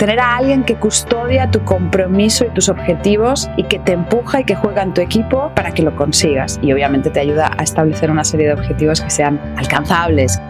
tener a alguien que custodia tu compromiso y tus objetivos y que te empuja y que juega en tu equipo para que lo consigas. Y obviamente te ayuda a establecer una serie de objetivos que sean alcanzables.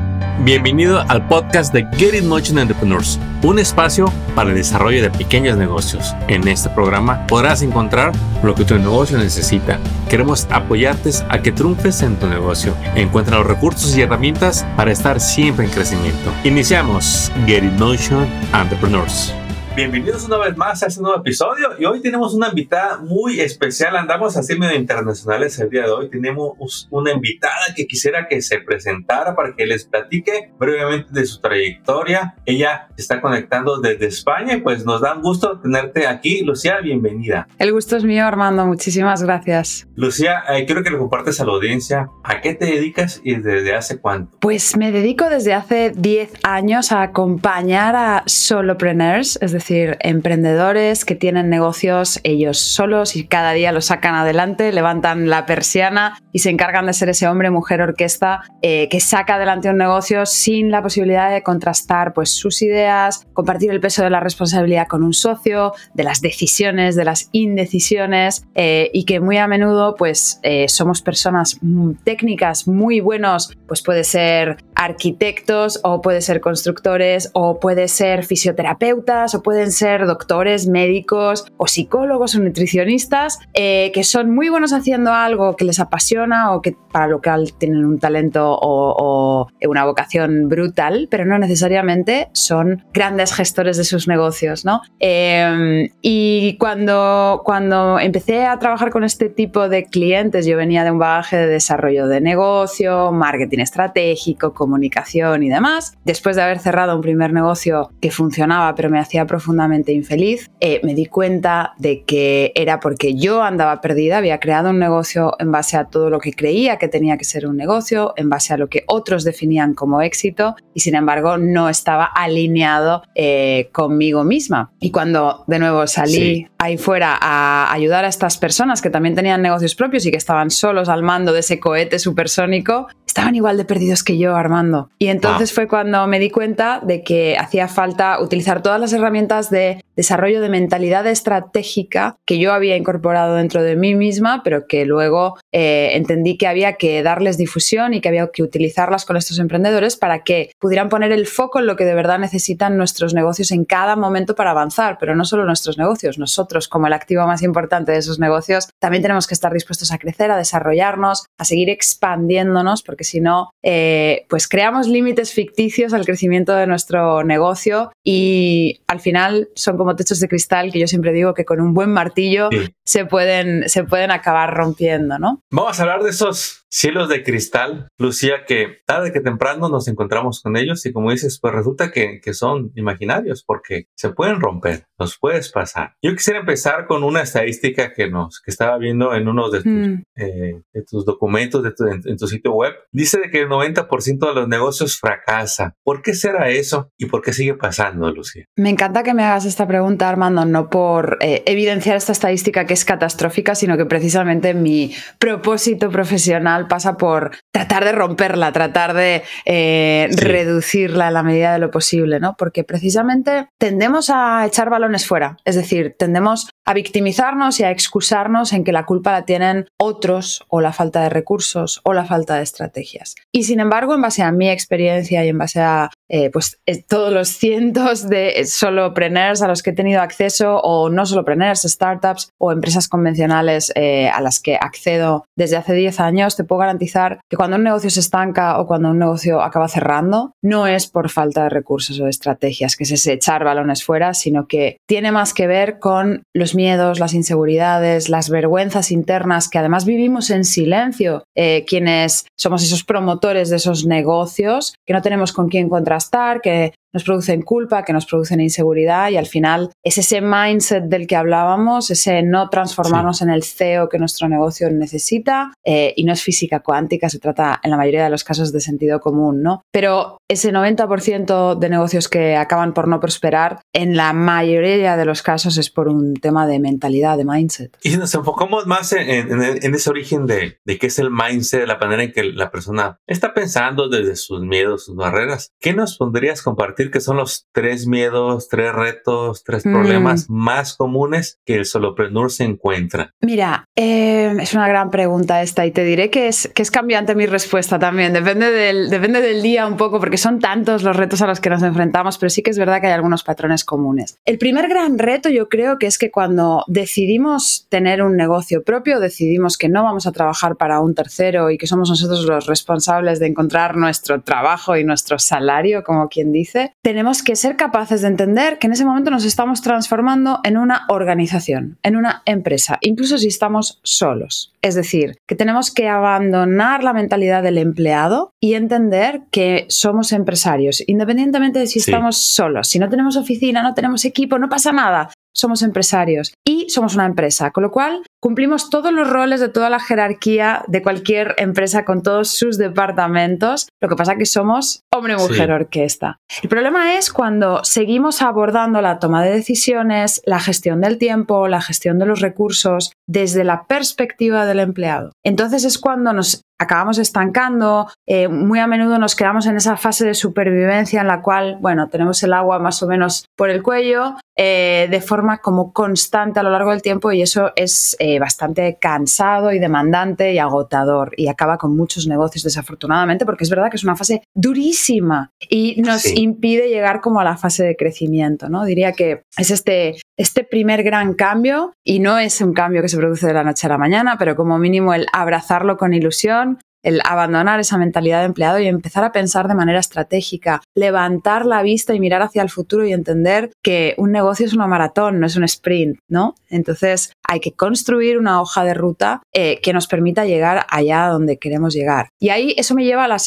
Bienvenido al podcast de Get It Motion Entrepreneurs, un espacio para el desarrollo de pequeños negocios. En este programa podrás encontrar lo que tu negocio necesita. Queremos apoyarte a que triunfes en tu negocio. Encuentra los recursos y herramientas para estar siempre en crecimiento. Iniciamos Get It Motion Entrepreneurs. Bienvenidos una vez más a este nuevo episodio y hoy tenemos una invitada muy especial. Andamos así medio internacionales el día de hoy. Tenemos una invitada que quisiera que se presentara para que les platique brevemente de su trayectoria. Ella se está conectando desde España y pues nos da un gusto tenerte aquí. Lucía, bienvenida. El gusto es mío, Armando. Muchísimas gracias. Lucía, eh, quiero que le compartes a la audiencia a qué te dedicas y desde hace cuánto. Pues me dedico desde hace 10 años a acompañar a solopreneurs, es decir, decir, emprendedores que tienen negocios ellos solos y cada día los sacan adelante, levantan la persiana y se encargan de ser ese hombre, mujer, orquesta eh, que saca adelante un negocio sin la posibilidad de contrastar pues, sus ideas, compartir el peso de la responsabilidad con un socio, de las decisiones, de las indecisiones eh, y que muy a menudo pues, eh, somos personas técnicas muy buenos, pues puede ser arquitectos o puede ser constructores o puede ser fisioterapeutas o pueden ser doctores, médicos o psicólogos o nutricionistas eh, que son muy buenos haciendo algo que les apasiona o que para lo cual tienen un talento o, una vocación brutal, pero no necesariamente son grandes gestores de sus negocios, ¿no? Em, y cuando, cuando empecé a trabajar con este tipo de clientes, yo venía de un bagaje de desarrollo de negocio, marketing estratégico, comunicación y demás. Después de haber cerrado un primer negocio que funcionaba pero me hacía profundamente infeliz, eh, me di cuenta de que era porque yo andaba perdida, había creado un negocio en base a todo lo que creía que tenía que ser un negocio, en base a lo que otros definían como éxito y sin embargo no estaba alineado eh, conmigo misma. Y cuando de nuevo salí ahí fuera a ayudar a estas personas que también tenían negocios propios y que estaban solos al mando de ese cohete supersónico, estaban igual de perdidos que yo, Armando. Y entonces fue cuando me di cuenta de que hacía falta utilizar todas las herramientas de desarrollo de mentalidad estratégica que yo había incorporado dentro de mí misma, pero que luego eh, entendí que había que darles difusión y que había que utilizarlas con estos emprendedores para que pudieran poner el foco en lo que de verdad necesitan nuestros negocios en cada momento para avanzar, pero no solo nuestros negocios, nosotros como el activo más importante de esos negocios, también tenemos que estar dispuestos a crecer, a desarrollarnos, a seguir expandiéndonos, porque si no, eh, pues creamos límites ficticios al crecimiento de nuestro negocio y al final son como techos de cristal que yo siempre digo que con un buen martillo se, pueden, se pueden acabar rompiendo, ¿no? Vamos a hablar de esos cielos de cristal, Lucía, que tarde que temprano nos encontramos con ellos y como dices, pues resulta que, que son imaginarios porque se pueden romper, los puedes pasar. Yo quisiera empezar con una estadística que nos que estaba viendo en uno de tus, mm. eh, de tus documentos de tu, en, tu sitio web. Dice de que el 90% de los negocios fracasa. ¿Por qué será eso y por qué sigue pasando, Lucía? Me encanta que me hagas esta pregunta, Armando, no por eh, evidenciar esta estadística que es catastrófica, sino que precisamente mi propósito profesional pasa por tratar de romperla, tratar de eh, reducirla en la medida de lo posible, ¿no? Porque precisamente tendemos a echar balones fuera, es decir, tendemos a victimizarnos y a excusarnos en que la culpa la tienen otros o la falta de recursos o la falta de estrategias. Y sin embargo, en base a mi experiencia y en base a eh, pues, eh, todos los cientos de solopreneurs a los que he tenido acceso o no solopreneurs, startups o empresas convencionales a las que accedo desde hace 10 años, te puedo garantizar que cuando un negocio se estanca o cuando un negocio acaba cerrando, no es por falta de recursos o de estrategias, que es ese echar balones fuera, sino que tiene más que ver con los miedos, las inseguridades, las vergüenzas internas que además vivimos en silencio, eh, quienes somos esos promotores de esos negocios, que no tenemos con quién contrastar, que nos producen culpa, que nos producen inseguridad y al final es ese mindset del que hablábamos, ese no transformarnos en el CEO que nuestro negocio necesita eh, y no es física cuántica, se trata en la mayoría de los casos de sentido común, ¿no? Pero ese 90% de negocios que acaban por no prosperar, en la mayoría de los casos es por un tema de mentalidad, de mindset. Y si nos enfocamos más en, ese origen de, de qué es el mindset, la manera en que la persona está pensando desde sus miedos, sus barreras, ¿qué nos pondrías compartir? Compartir que son los tres miedos, tres retos, tres problemas mm. más comunes que el solopreneur se encuentra? Mira, eh, es una gran pregunta esta y te diré que es, que es cambiante mi respuesta también. Depende del, depende del día un poco, porque son tantos los retos a los que nos enfrentamos, pero sí que es verdad que hay algunos patrones comunes. El primer gran reto yo creo que es que cuando decidimos tener un negocio propio, decidimos que no vamos a trabajar para un tercero y que somos nosotros los responsables de encontrar nuestro trabajo y nuestro salario, como quien dice, tenemos que ser capaces de entender que en ese momento nos estamos transformando en una organización, en una empresa, incluso si estamos solos. Es decir, que tenemos que abandonar la mentalidad del empleado y entender que somos empresarios, independientemente de si estamos solos, si no tenemos oficina, no tenemos equipo, no pasa nada somos empresarios y somos una empresa, con lo cual cumplimos todos los roles de toda la jerarquía de cualquier empresa con todos sus departamentos. Lo que pasa es que somos hombre, mujer, orquesta. El problema es cuando seguimos abordando la toma de decisiones, la gestión del tiempo, la gestión de los recursos desde la perspectiva del empleado. Entonces es cuando nos acabamos estancando, eh, muy a menudo nos quedamos en esa fase de supervivencia en la cual, bueno, tenemos el agua más o menos por el cuello, eh, de forma como constante a lo largo del tiempo y eso es eh, bastante cansado y demandante y agotador y acaba con muchos negocios desafortunadamente porque es verdad que es una fase durísima y nos impide llegar como a la fase de crecimiento, ¿no? Diría que es este, este primer gran cambio y no es un cambio que se produce de la noche a la mañana, pero como mínimo el abrazarlo con ilusión, el abandonar esa mentalidad de empleado y empezar a pensar de manera estratégica, levantar la vista y mirar hacia el futuro y entender que un negocio es una maratón, no es un sprint, ¿no? Entonces hay que construir una hoja de ruta eh, que nos permita llegar allá donde queremos llegar. Y ahí eso me lleva a la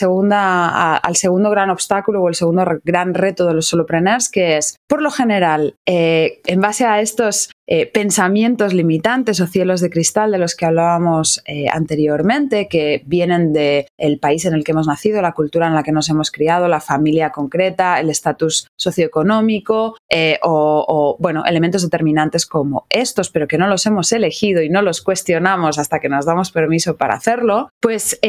al segundo gran obstáculo o el segundo gran reto de los solopreneurs, que es, por lo general, eh, en base a estos eh, pensamientos limitantes o cielos de cristal de los que hablábamos eh, anteriormente, que vienen del país en el que hemos nacido, la cultura en la que nos hemos criado, la familia concreta, el estatus socioeconómico eh, o, bueno, elementos determinantes como estos, pero que no los hemos elegido y no los cuestionamos hasta que nos damos permiso para hacerlo, pues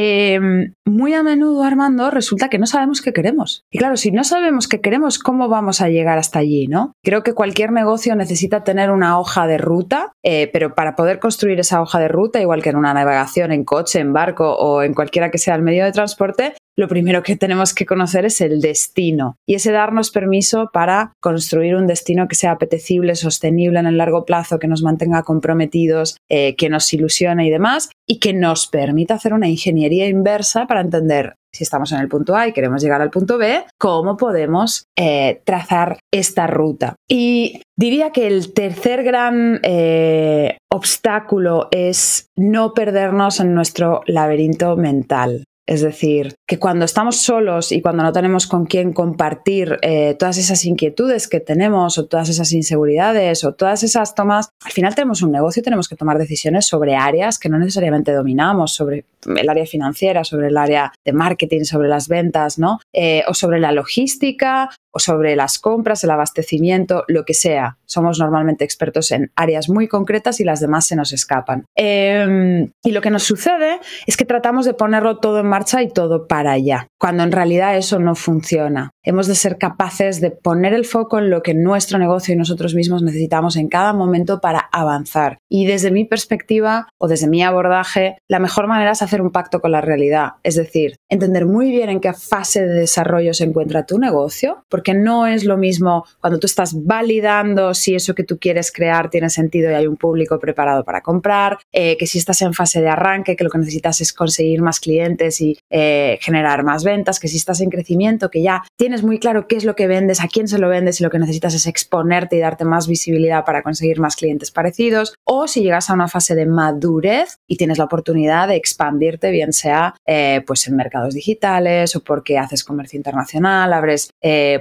muy a menudo, Armando, resulta que no sabemos qué queremos. Y claro, si no sabemos qué queremos, ¿cómo vamos a llegar hasta allí? ¿no? Creo que cualquier negocio necesita tener una hoja de ruta, eh, pero para poder construir esa hoja de ruta, igual que en una navegación en coche, en barco o en cualquiera que sea el medio de transporte, lo primero que tenemos que conocer es el destino y ese darnos permiso para construir un destino que sea apetecible, sostenible en el largo plazo, que nos mantenga comprometidos, eh, que nos ilusione y demás y que nos permita hacer una ingeniería inversa para entender si estamos en el punto A y queremos llegar al punto B, cómo podemos eh, trazar esta ruta. Y diría que el tercer gran eh, obstáculo es no perdernos en nuestro laberinto mental. Es decir, que cuando estamos solos y cuando no tenemos con quién compartir eh, todas esas inquietudes que tenemos o todas esas inseguridades o todas esas tomas, al final tenemos un negocio y tenemos que tomar decisiones sobre áreas que no necesariamente dominamos, sobre el área financiera, sobre el área de marketing, sobre las ventas, ¿no? Eh, o sobre la logística o sobre las compras, el abastecimiento, lo que sea. Somos normalmente expertos en áreas muy concretas y las demás se nos escapan. Em, y lo que nos sucede es que tratamos de ponerlo todo en marcha y todo para allá, cuando en realidad eso no funciona. Hemos de ser capaces de poner el foco en lo que nuestro negocio y nosotros mismos necesitamos en cada momento para avanzar. Y desde mi perspectiva o desde mi abordaje, la mejor manera es hacer un pacto con la realidad, es decir, entender muy bien en qué fase de desarrollo se encuentra tu negocio, porque no es lo mismo cuando tú estás validando si eso que tú quieres crear tiene sentido y hay un público preparado para comprar, eh, que si estás en fase de arranque, que lo que necesitas es conseguir más clientes y eh, generar más ventas, que si estás en crecimiento, que ya tienes muy claro qué es lo que vendes, a quién se lo vendes y lo que necesitas es exponerte y darte más visibilidad para conseguir más clientes parecidos, o si llegas a una fase de madurez y tienes la oportunidad de expandirte, bien sea eh, pues en mercados digitales o porque haces comercio internacional, abres,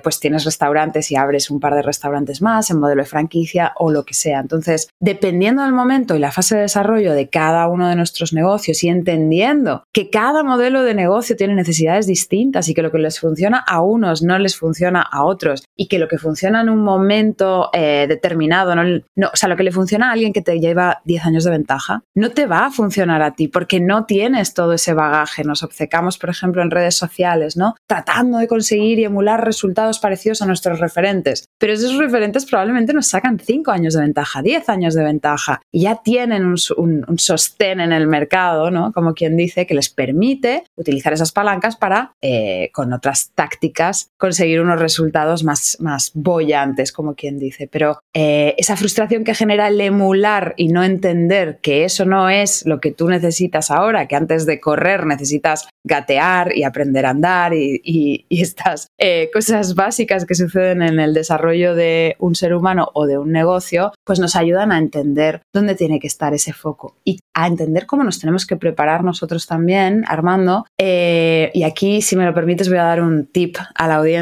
pues tienes restaurantes y abres un par de restaurantes más en modelo de franquicia o lo que sea. Entonces, dependiendo del momento y la fase de desarrollo de cada uno de nuestros negocios y entendiendo que cada modelo de negocio tiene necesidades distintas y que lo que les funciona a unos no les funciona a otros y que lo que funciona en un momento eh, determinado, no, no, o sea, lo que le funciona a alguien que te lleva 10 años de ventaja, no te va a funcionar a ti porque no tienes todo ese bagaje. Nos obcecamos, por ejemplo, en redes sociales, ¿no? Tratando de conseguir y emular resultados parecidos a nuestros referentes. Pero esos referentes probablemente nos sacan 5 años de ventaja, 10 años de ventaja y ya tienen un, sostén en el mercado, ¿no? Como quien dice, que les permite utilizar esas palancas para, eh, con otras tácticas, conseguir unos resultados más, más bollantes, como quien dice. Pero eh, esa frustración que genera el emular y no entender que eso no es lo que tú necesitas ahora, que antes de correr necesitas gatear y aprender a andar y, estas eh, cosas básicas que suceden en el desarrollo de un ser humano o de un negocio, pues nos ayudan a entender dónde tiene que estar ese foco y a entender cómo nos tenemos que preparar nosotros también, Armando. Eh, y aquí, si me lo permites, voy a dar un tip a la audiencia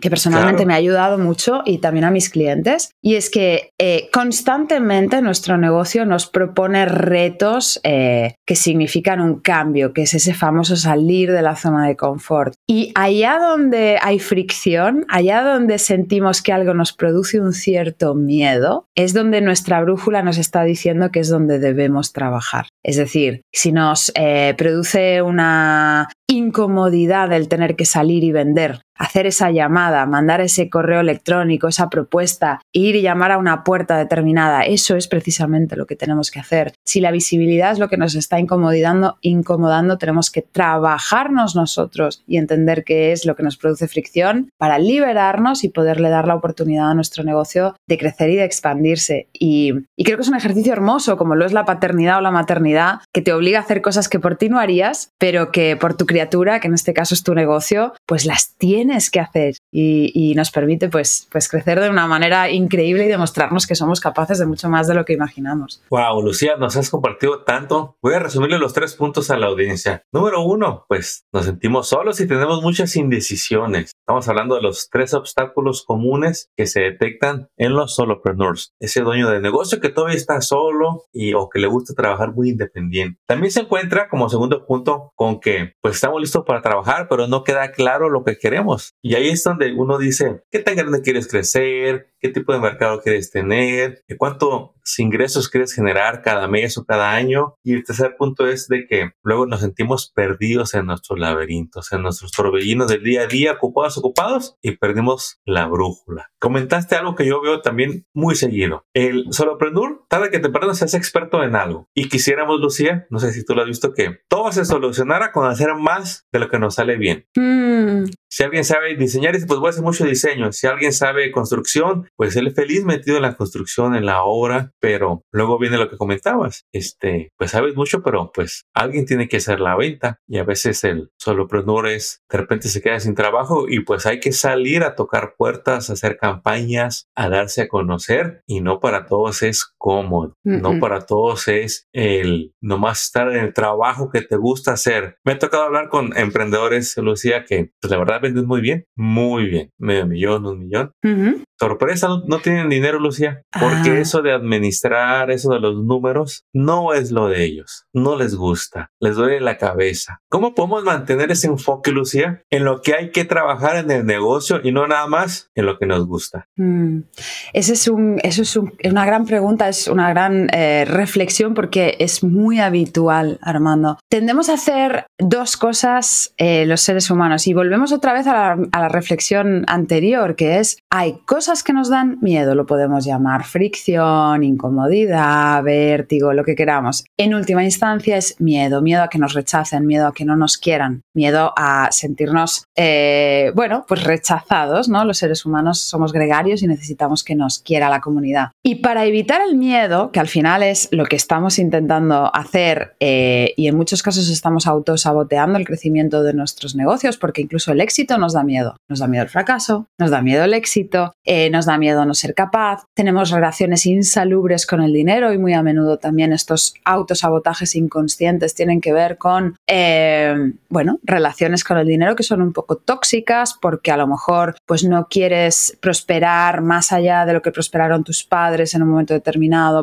que personalmente me ha ayudado mucho y también a mis clientes. Y es que eh, constantemente nuestro negocio nos propone retos eh, que significan un cambio, que es ese famoso salir de la zona de confort. Y allá donde hay fricción, allá donde sentimos que algo nos produce un cierto miedo, es donde nuestra brújula nos está diciendo que es donde debemos trabajar. Es decir, si nos eh, produce una incomodidad el tener que salir y vender hacer esa llamada, mandar ese correo electrónico, esa propuesta, ir y llamar a una puerta determinada, eso es precisamente lo que tenemos que hacer. Si la visibilidad es lo que nos está incomodando, incomodando, tenemos que trabajarnos nosotros y entender qué es lo que nos produce fricción para liberarnos y poderle dar la oportunidad a nuestro negocio de crecer y de expandirse. Y, y creo que es un ejercicio hermoso, como lo es la paternidad o la maternidad, que te obliga a hacer cosas que por ti no harías, pero que por tu criatura, que en este caso es tu negocio, pues las tienes que hacer y, nos permite pues, pues crecer de una manera increíble y demostrarnos que somos capaces de mucho más de lo que imaginamos. Wow, Lucía, nos has compartido tanto. Voy a resumirle los tres puntos a la audiencia. Número uno, pues nos sentimos solos y tenemos muchas indecisiones. Estamos hablando de los tres obstáculos comunes que se detectan en los solopreneurs. Ese dueño de negocio que todavía está solo y o que le gusta trabajar muy independiente. También se encuentra como segundo punto con que pues estamos listos para trabajar, pero no queda claro lo que queremos y ahí es donde uno dice, ¿qué tan grande quieres crecer? ¿Qué tipo de mercado quieres tener? ¿Cuántos ingresos quieres generar cada mes o cada año? Y el tercer punto es de que luego nos sentimos perdidos en nuestros laberintos, en nuestros torbellinos del día a día, ocupados, ocupados, y perdimos la brújula. Comentaste algo que yo veo también muy seguido. El solopreneur, tarde que temprano se hace experto en algo. Y quisiéramos, Lucía, no sé si tú lo has visto, que todo se solucionara con hacer más de lo que nos sale bien. Mm. Si alguien sabe diseñar, pues voy a hacer mucho diseño. Si alguien sabe construcción, pues él feliz metido en la construcción, en la obra, pero luego viene lo que comentabas. Este, pues sabes mucho, pero pues alguien tiene que hacer la venta y a veces el solopreneur es, de repente se queda sin trabajo y pues hay que salir a tocar puertas, a hacer campañas, a darse a conocer y no para todos es cómodo. No para todos es el nomás estar en el trabajo que te gusta hacer. Me ha tocado hablar con emprendedores, Lucía, que pues la verdad venden muy bien, muy bien, medio millón, un millón. Sorpresa, no, tienen dinero, Lucía, porque ah. eso de administrar, eso de los números, no es lo de ellos, no les gusta, les duele la cabeza. ¿Cómo podemos mantener ese enfoque, Lucía, en lo que hay que trabajar en el negocio y no nada más en lo que nos gusta? Mm. Ese es un, eso es una gran pregunta, es una gran eh, reflexión porque es muy habitual, Armando. Tendemos a hacer dos cosas eh, los seres humanos y volvemos otra vez a la, reflexión anterior, que es, hay cosas que nos dan miedo, lo podemos llamar fricción, incomodidad, vértigo, lo que queramos. En última instancia es miedo, miedo a que nos rechacen, miedo a que no nos quieran, miedo a sentirnos, eh, bueno, pues rechazados, ¿no? Los seres humanos somos gregarios y necesitamos que nos quiera la comunidad. Y para evitar el miedo, que al final es lo que estamos intentando hacer eh, y en muchos casos estamos autosaboteando el crecimiento de nuestros negocios, porque incluso el éxito nos da miedo. Nos da miedo el fracaso, nos da miedo el éxito, eh, nos da miedo no ser capaz, tenemos relaciones insalubres con el dinero y muy a menudo también estos autosabotajes inconscientes tienen que ver con, eh, bueno, relaciones con el dinero que son un poco tóxicas porque a lo mejor pues no quieres prosperar más allá de lo que prosperaron tus padres en un momento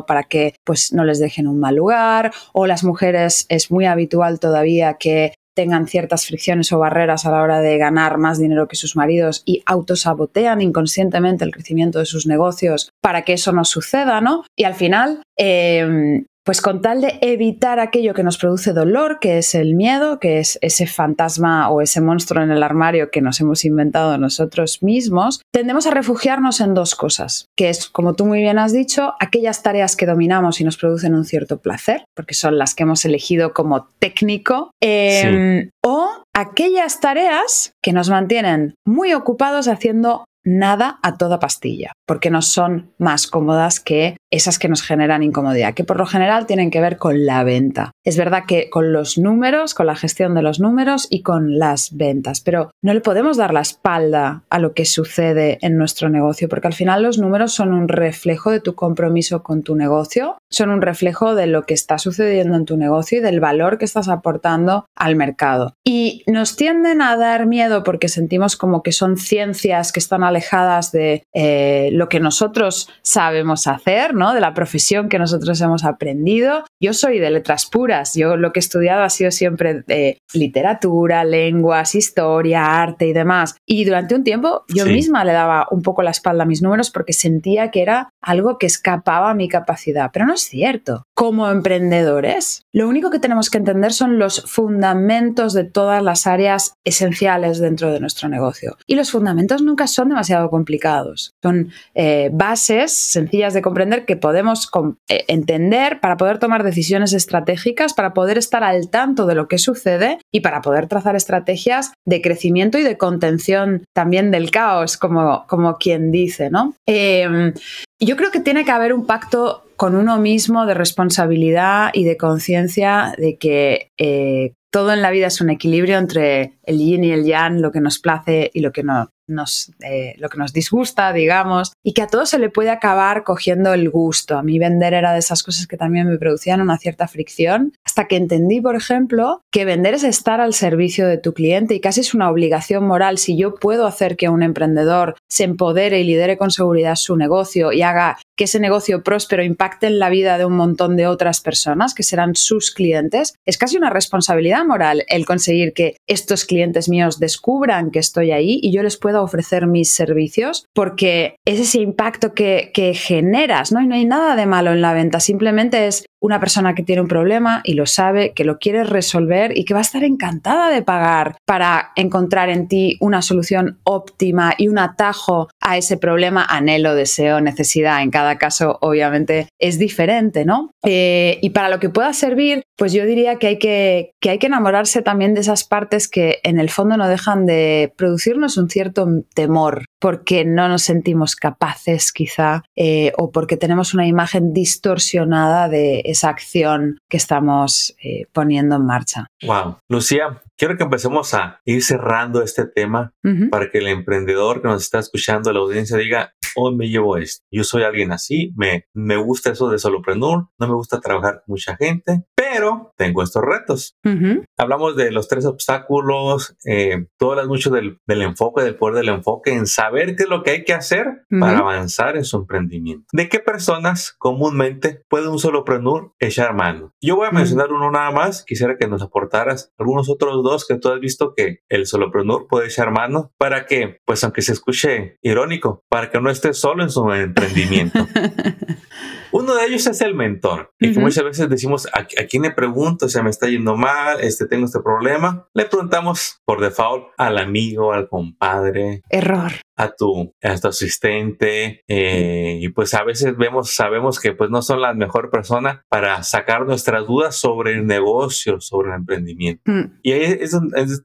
para que pues no les dejen un mal lugar o las mujeres es muy habitual todavía que tengan ciertas fricciones o barreras a la hora de ganar más dinero que sus maridos y autosabotean inconscientemente el crecimiento de sus negocios para que eso no suceda, ¿no? Y al final, eh, pues con tal de evitar aquello que nos produce dolor, que es el miedo, que es ese fantasma o ese monstruo en el armario que nos hemos inventado nosotros mismos, tendemos a refugiarnos en dos cosas, que es, como tú muy bien has dicho, aquellas tareas que dominamos y nos producen un cierto placer, porque son las que hemos elegido como técnico, em, o aquellas tareas que nos mantienen muy ocupados haciendo nada a toda pastilla, porque no son más cómodas que esas que nos generan incomodidad, que por lo general tienen que ver con la venta. Es verdad que con los números, con la gestión de los números y con las ventas, pero no le podemos dar la espalda a lo que sucede en nuestro negocio, porque al final los números son un reflejo de tu compromiso con tu negocio, son un reflejo de lo que está sucediendo en tu negocio y del valor que estás aportando al mercado. Y nos tienden a dar miedo porque sentimos como que son ciencias que están alejadas de eh, lo que nosotros sabemos hacer, ¿no? De la profesión que nosotros hemos aprendido. Yo soy de letras puras, yo lo que he estudiado ha sido siempre de literatura, lenguas, historia, arte y demás. Y durante un tiempo yo misma le daba un poco la espalda a mis números porque sentía que era algo que escapaba a mi capacidad, pero no es cierto. Como emprendedores, lo único que tenemos que entender son los fundamentos de todas las áreas esenciales dentro de nuestro negocio. Y los fundamentos nunca son demasiado complicados. Son eh, bases sencillas de comprender que podemos eh, entender para poder tomar decisiones estratégicas, para poder estar al tanto de lo que sucede y para poder trazar estrategias de crecimiento y de contención también del caos, como, como quien dice, ¿no? Em, yo creo que tiene que haber un pacto con uno mismo de responsabilidad y de conciencia de que eh, todo en la vida es un equilibrio entre el yin y el yang, lo que nos place y lo que no, nos, eh, lo que nos disgusta, digamos, y que a todo se le puede acabar cogiendo el gusto. A mí vender era de esas cosas que también me producían una cierta fricción, hasta que entendí, por ejemplo, que vender es estar al servicio de tu cliente y casi es una obligación moral. Si yo puedo hacer que un emprendedor se empodere y lidere con seguridad su negocio y haga que ese negocio próspero impacte en la vida de un montón de otras personas que serán sus clientes, es casi una responsabilidad moral el conseguir que estos clientes míos descubran que estoy ahí y yo les pueda ofrecer mis servicios, porque es ese impacto que, generas, ¿no? Y no hay nada de malo en la venta, simplemente es una persona que tiene un problema y lo sabe, que lo quiere resolver y que va a estar encantada de pagar para encontrar en ti una solución óptima y un atajo a ese problema, anhelo, deseo, necesidad. En cada caso, obviamente, es diferente, ¿no? Eh, y para lo que pueda servir, pues yo diría que hay que, que hay que enamorarse también de esas partes que en el fondo no dejan de producirnos un cierto temor porque no nos sentimos capaces quizá eh, o porque tenemos una imagen distorsionada de esa acción que estamos eh, poniendo en marcha. Wow. Lucía, quiero que empecemos a ir cerrando este tema para que el emprendedor que nos está escuchando, la audiencia diga, hoy me llevo esto. Yo soy alguien así, me, me gusta eso de solopreneur, no me gusta trabajar con mucha gente, pero tengo estos retos. Hablamos de los tres obstáculos, eh, tú hablas mucho del, del, enfoque, del poder del enfoque, en saber qué es lo que hay que hacer para avanzar en su emprendimiento. ¿De qué personas comúnmente puede un solopreneur echar mano? Yo voy a mencionar uno nada más, quisiera que nos aportaras algunos otros dos que tú has visto que el solopreneur puede echar mano para que, pues aunque se escuche irónico, para que no esté solo en su emprendimiento. Uno de ellos es el mentor, y que muchas veces decimos, ¿a, quién le pregunto? Se me está yendo mal, este, tengo este problema. Le preguntamos por default al amigo, al compadre. Error. A tu, a tu asistente. Eh, y pues a veces vemos, sabemos que pues no son la mejor persona para sacar nuestras dudas sobre el negocio, sobre el emprendimiento. Mm. Y ahí es,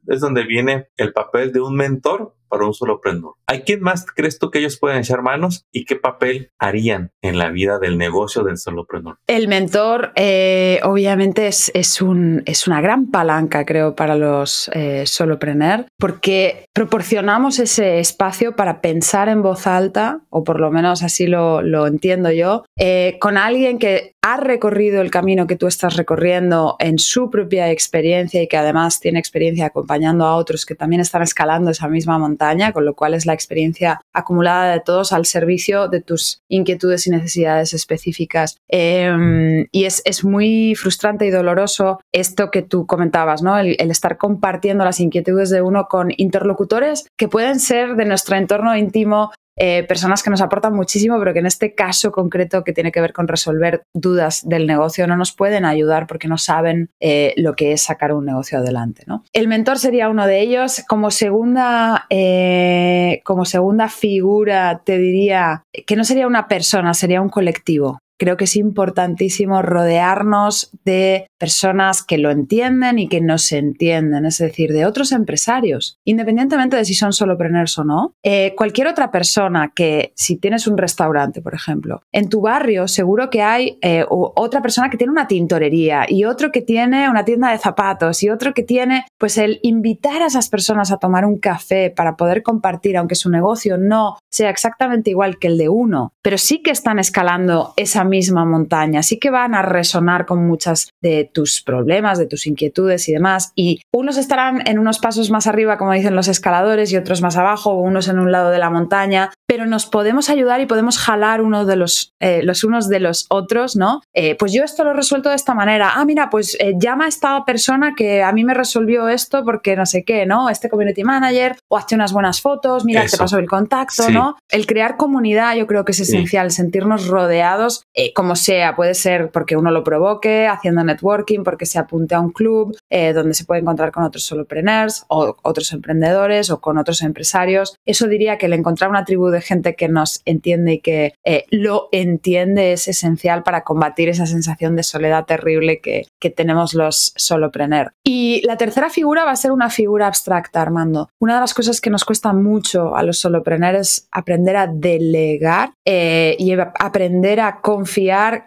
es donde viene el papel de un mentor para un solo prendor. ¿A quién más crees tú que ellos pueden echar manos y qué papel harían en la vida del negocio del solopreneur? El mentor, eh, obviamente, es, es, un, es, una gran palanca, creo, para los eh, solopreneur, porque proporcionamos ese espacio para pensar en voz alta, o por lo menos así lo, lo entiendo yo, eh, con alguien que ha recorrido el camino que tú estás recorriendo en su propia experiencia y que además tiene experiencia acompañando a otros que también están escalando esa misma montaña con lo cual es la experiencia acumulada de todos al servicio de tus inquietudes y necesidades específicas. Em, y es, muy frustrante y doloroso esto que tú comentabas, ¿no? El estar compartiendo las inquietudes de uno con interlocutores que pueden ser de nuestro entorno íntimo eh, personas que nos aportan muchísimo, pero que en este caso concreto que tiene que ver con resolver dudas del negocio no nos pueden ayudar porque no saben eh, lo que es sacar un negocio adelante. El mentor sería uno de ellos. Como segunda, eh, como segunda figura, te diría que no sería una persona, sería un colectivo creo que es importantísimo rodearnos de personas que lo entienden y que nos entienden, es decir, de otros empresarios, independientemente de si son solopreneurs o no. Eh, cualquier otra persona que, si tienes un restaurante, por ejemplo, en tu barrio seguro que hay eh, otra persona que tiene una tintorería y otro que tiene una tienda de zapatos y otro que tiene, pues el invitar a esas personas a tomar un café para poder compartir, aunque su negocio no sea exactamente igual que el de uno, pero sí que están escalando esa misma montaña, sí que van a resonar con muchas de tus problemas, de tus inquietudes y demás. Y unos estarán en unos pasos más arriba, como dicen los escaladores, y otros más abajo, o unos en un lado de la montaña, pero nos podemos ayudar y podemos jalar uno de los, eh, los unos de los otros, ¿no? Eh, pues yo esto lo he resuelto de esta manera. Ah, mira, pues eh, llama a esta persona que a mí me resolvió esto porque no sé qué, ¿no? Este community manager, o hazte unas buenas fotos, mira, te pasó el contacto, ¿no? El crear comunidad yo creo que es esencial, sentirnos rodeados, como sea, puede ser porque uno lo provoque, haciendo networking, porque se apunte a un club donde se puede encontrar con otros solopreneurs o otros emprendedores o con otros empresarios. Eso diría que el encontrar una tribu de gente que nos entiende y que eh, lo entiende es esencial para combatir esa sensación de soledad terrible que, tenemos los solopreneurs. Y la tercera figura va a ser una figura abstracta, Armando. Una de las cosas que nos cuesta mucho a los solopreneurs es aprender a delegar eh, y aprender a confiar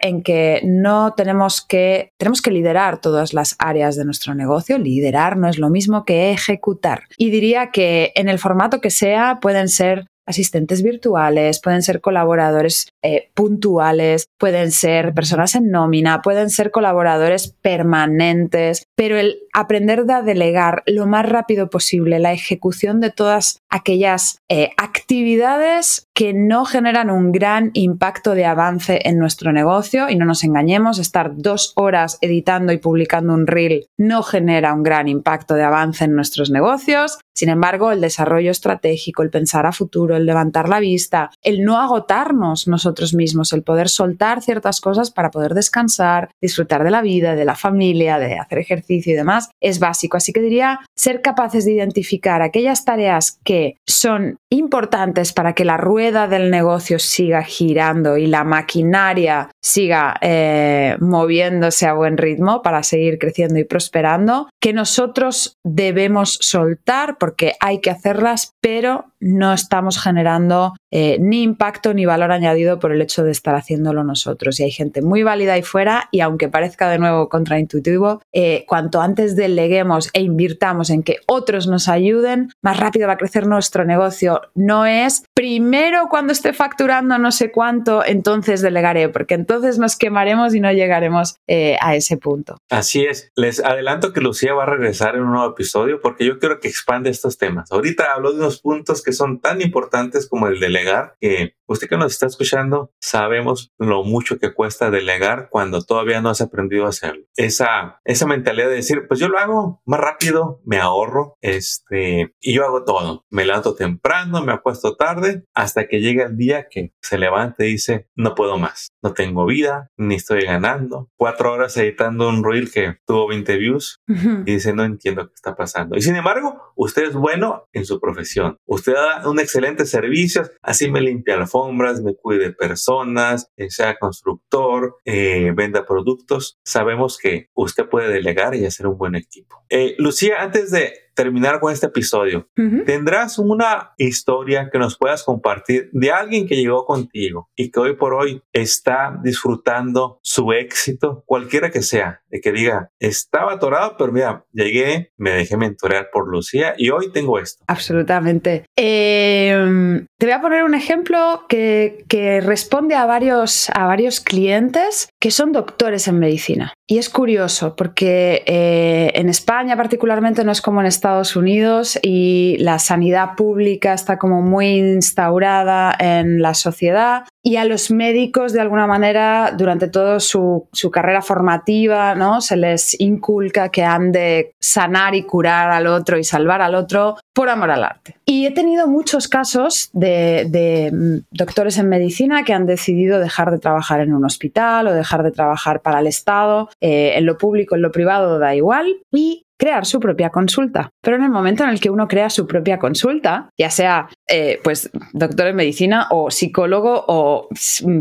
en que no tenemos que, tenemos que liderar todas las áreas de nuestro negocio. Liderar no es lo mismo que ejecutar. Y diría que en el formato que sea pueden ser asistentes virtuales, pueden ser colaboradores eh, puntuales, pueden ser personas en nómina, pueden ser colaboradores permanentes, pero el aprender a delegar lo más rápido posible la ejecución de todas aquellas eh, actividades que no generan un gran impacto de avance en nuestro negocio y no nos engañemos, estar dos horas editando y publicando un reel no genera un gran impacto de avance en nuestros negocios. Sin embargo, el desarrollo estratégico, el pensar a futuro, el levantar la vista, el no agotarnos nosotros mismos, el poder soltar ciertas cosas para poder descansar, disfrutar de la vida, de la familia, de hacer ejercicio y demás, es básico. Así que diría ser capaces de identificar aquellas tareas que son importantes para que la rueda del negocio siga girando y la maquinaria siga eh, moviéndose a buen ritmo para seguir creciendo y prosperando, que nosotros debemos soltar porque hay que hacerlas, pero no estamos generando eh, ni impacto ni valor añadido por el hecho de estar haciéndolo nosotros. Y hay gente muy válida ahí fuera y aunque parezca de nuevo contraintuitivo, eh, cuanto antes deleguemos e invirtamos en que otros nos ayuden, más rápido va a crecer nuestro negocio. No es primero cuando esté facturando no sé cuánto, entonces delegaré, porque entonces nos quemaremos y no llegaremos eh, a ese punto. Así es. Les adelanto que Lucía va a regresar en un nuevo episodio porque yo quiero que expande estos temas. Ahorita hablo de unos puntos que son tan importantes como el delegar, que usted que nos está escuchando, sabemos lo mucho que cuesta delegar cuando todavía no has aprendido a hacerlo. Esa, esa mentalidad de decir, pues yo lo hago más rápido, me ahorro, este, y yo hago todo. Me levanto temprano, me apuesto tarde, hasta que llega el día que se levanta y dice, no puedo más, no tengo vida, ni estoy ganando. Cuatro horas editando un reel que tuvo 20 views y dice, no entiendo qué está pasando. Y sin embargo, usted es bueno en su profesión. Usted da un excelente servicio, así me limpia alfombras, me cuide personas, eh, sea constructor, eh, venda productos. Sabemos que usted puede delegar y hacer un buen equipo. Eh, Lucía, antes de terminar con este episodio, ¿tendrás una historia que nos puedas compartir de alguien que llegó contigo y que hoy por hoy está disfrutando su éxito, cualquiera que sea, de que diga, estaba atorado, pero mira, llegué, me dejé mentorear por Lucía y hoy tengo esto? Absolutamente. Em, te voy a poner un ejemplo que, que responde a varios, a varios clientes que son doctores en medicina. Y es curioso porque eh, en España particularmente no es como en Estados Estados Unidos y la sanidad pública está como muy instaurada en la sociedad y a los médicos de alguna manera durante toda su, carrera formativa ¿no? se les inculca que han de sanar y curar al otro y salvar al otro por amor al arte. Y he tenido muchos casos de, mm, doctores en medicina que han decidido dejar de trabajar en un hospital o dejar de trabajar para el Estado, eh, en lo público, en lo privado, da igual, y crear su propia consulta. Pero en el momento en el que uno crea su propia consulta, ya sea eh, pues doctor en medicina o psicólogo o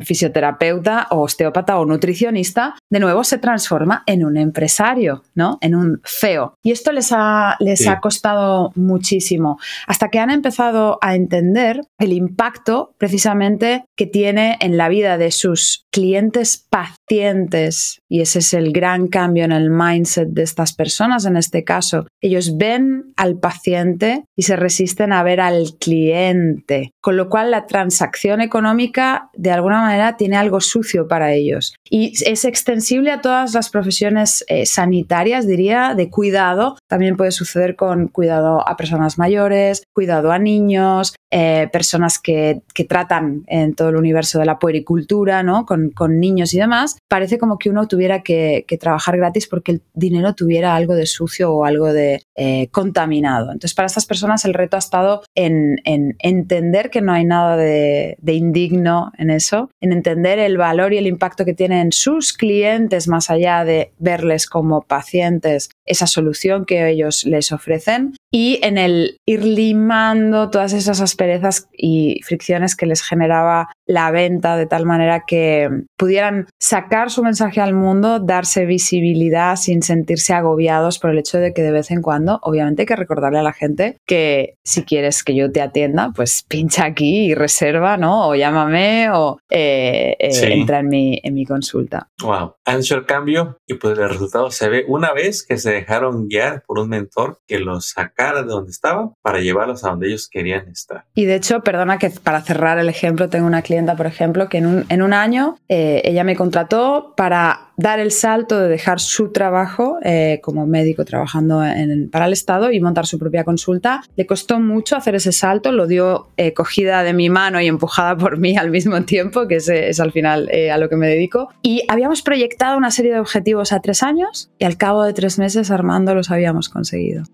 fisioterapeuta o osteópata o nutricionista, de nuevo se transforma en un empresario, ¿no? En un feo. Y esto les ha, les ha costado muchísimo, hasta que han empezado a entender el impacto precisamente que tiene en la vida de sus clientes pacientes. Y ese es el gran cambio en el mindset de estas personas en este caso. Ellos ven al paciente y se resisten a ver al cliente, con lo cual la transacción económica de alguna manera tiene algo sucio para ellos. Y es extensible a todas las profesiones eh, sanitarias, diría, de cuidado. También puede suceder con cuidado a personas mayores, cuidado a niños, eh, personas que, tratan en todo el universo de la puericultura, ¿no? Con, niños y demás, parece como que uno tuviera que, trabajar gratis porque el dinero tuviera algo de sucio o algo de eh, contaminado. Entonces, para estas personas el reto ha estado en, entender que no hay nada de, de, indigno en eso, en entender el valor y el impacto que tienen sus clientes más allá de verles como pacientes, esa solución que ellos les ofrecen y en el ir limando todas esas asperezas y fricciones que les generaba la venta de tal manera que pudieran sacar su mensaje al mundo, darse visibilidad sin sentirse agobiados por el hecho de que de vez en cuando, obviamente hay que recordarle a la gente que si quieres que yo te atienda, pues pincha aquí y reserva, ¿no? O llámame o eh, eh, entra en mi, en mi consulta. Wow, han hecho el cambio y pues el resultado se ve una vez que se dejaron guiar por un mentor que los saca de donde estaban para llevarlos a donde ellos querían estar. Y de hecho, perdona que para cerrar el ejemplo, tengo una clienta, por ejemplo, que en un, en un año eh, ella me contrató para dar el salto de dejar su trabajo eh, como médico trabajando en, para el Estado y montar su propia consulta. Le costó mucho hacer ese salto, lo dio eh, cogida de mi mano y empujada por mí al mismo tiempo, que es, es al final a lo que me dedico. Y habíamos proyectado una serie de objetivos a tres años y al cabo de tres meses, Armando, los habíamos conseguido.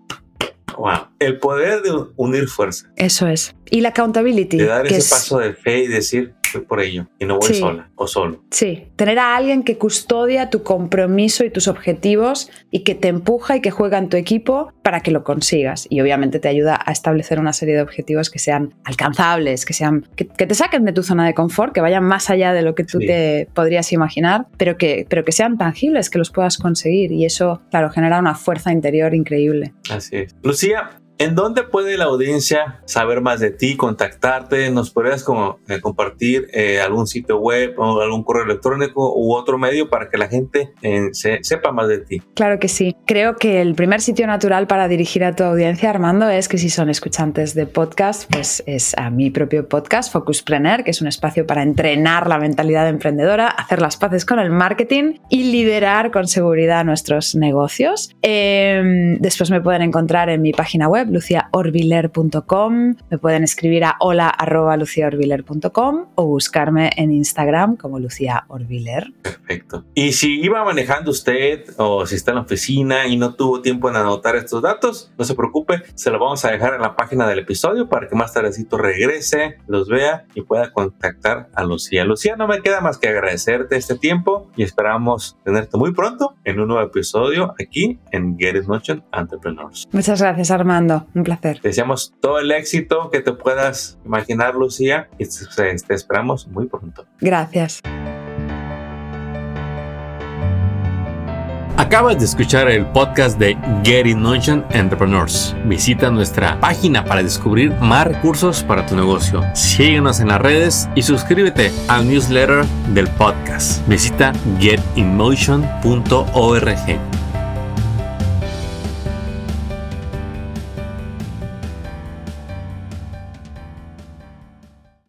Wow. El poder de unir fuerza. Eso es. Y la accountability. De dar ese paso de fe y decir, por ello y no voy sola o solo. Sí, tener a alguien que custodia tu compromiso y tus objetivos y que te empuja y que juega en tu equipo para que lo consigas. Y obviamente te ayuda a establecer una serie de objetivos que sean alcanzables, que, sean, que, te saquen de tu zona de confort, que vayan más allá de lo que tú te podrías imaginar, pero que, pero que sean tangibles, que los puedas conseguir. Y eso, claro, genera una fuerza interior increíble. Así es. Lucía, ¿En dónde puede la audiencia saber más de ti, contactarte? ¿Nos podrías como, eh, compartir eh, algún sitio web o algún correo electrónico u otro medio para que la gente eh, sepa más de ti? Claro que sí. Creo que el primer sitio natural para dirigir a tu audiencia, Armando, es que si son escuchantes de podcast, pues es a mi propio podcast, Focuspreneur, que es un espacio para entrenar la mentalidad emprendedora, hacer las paces con el marketing y liderar con seguridad nuestros negocios. Em, después me pueden encontrar en mi página web luciaorbiler.com, me pueden escribir a hola.luciaorbiler.com o buscarme en Instagram como Lucía Orbiler. Perfecto. Y si iba manejando usted o si está en la oficina y no tuvo tiempo en anotar estos datos, no se preocupe, se lo vamos a dejar en la página del episodio para que más tardecito regrese, los vea y pueda contactar a Lucía. Lucía, no me queda más que agradecerte este tiempo y esperamos tenerte muy pronto en un nuevo episodio aquí en Get It Motion Entrepreneurs. Muchas gracias Armando un placer. Te deseamos todo el éxito que te puedas imaginar, Lucía, y te esperamos muy pronto. Gracias. Acabas de escuchar el podcast de Get In Motion Entrepreneurs. Visita nuestra página para descubrir más recursos para tu negocio. Síguenos en las redes y suscríbete al newsletter del podcast. Visita getinmotion.org.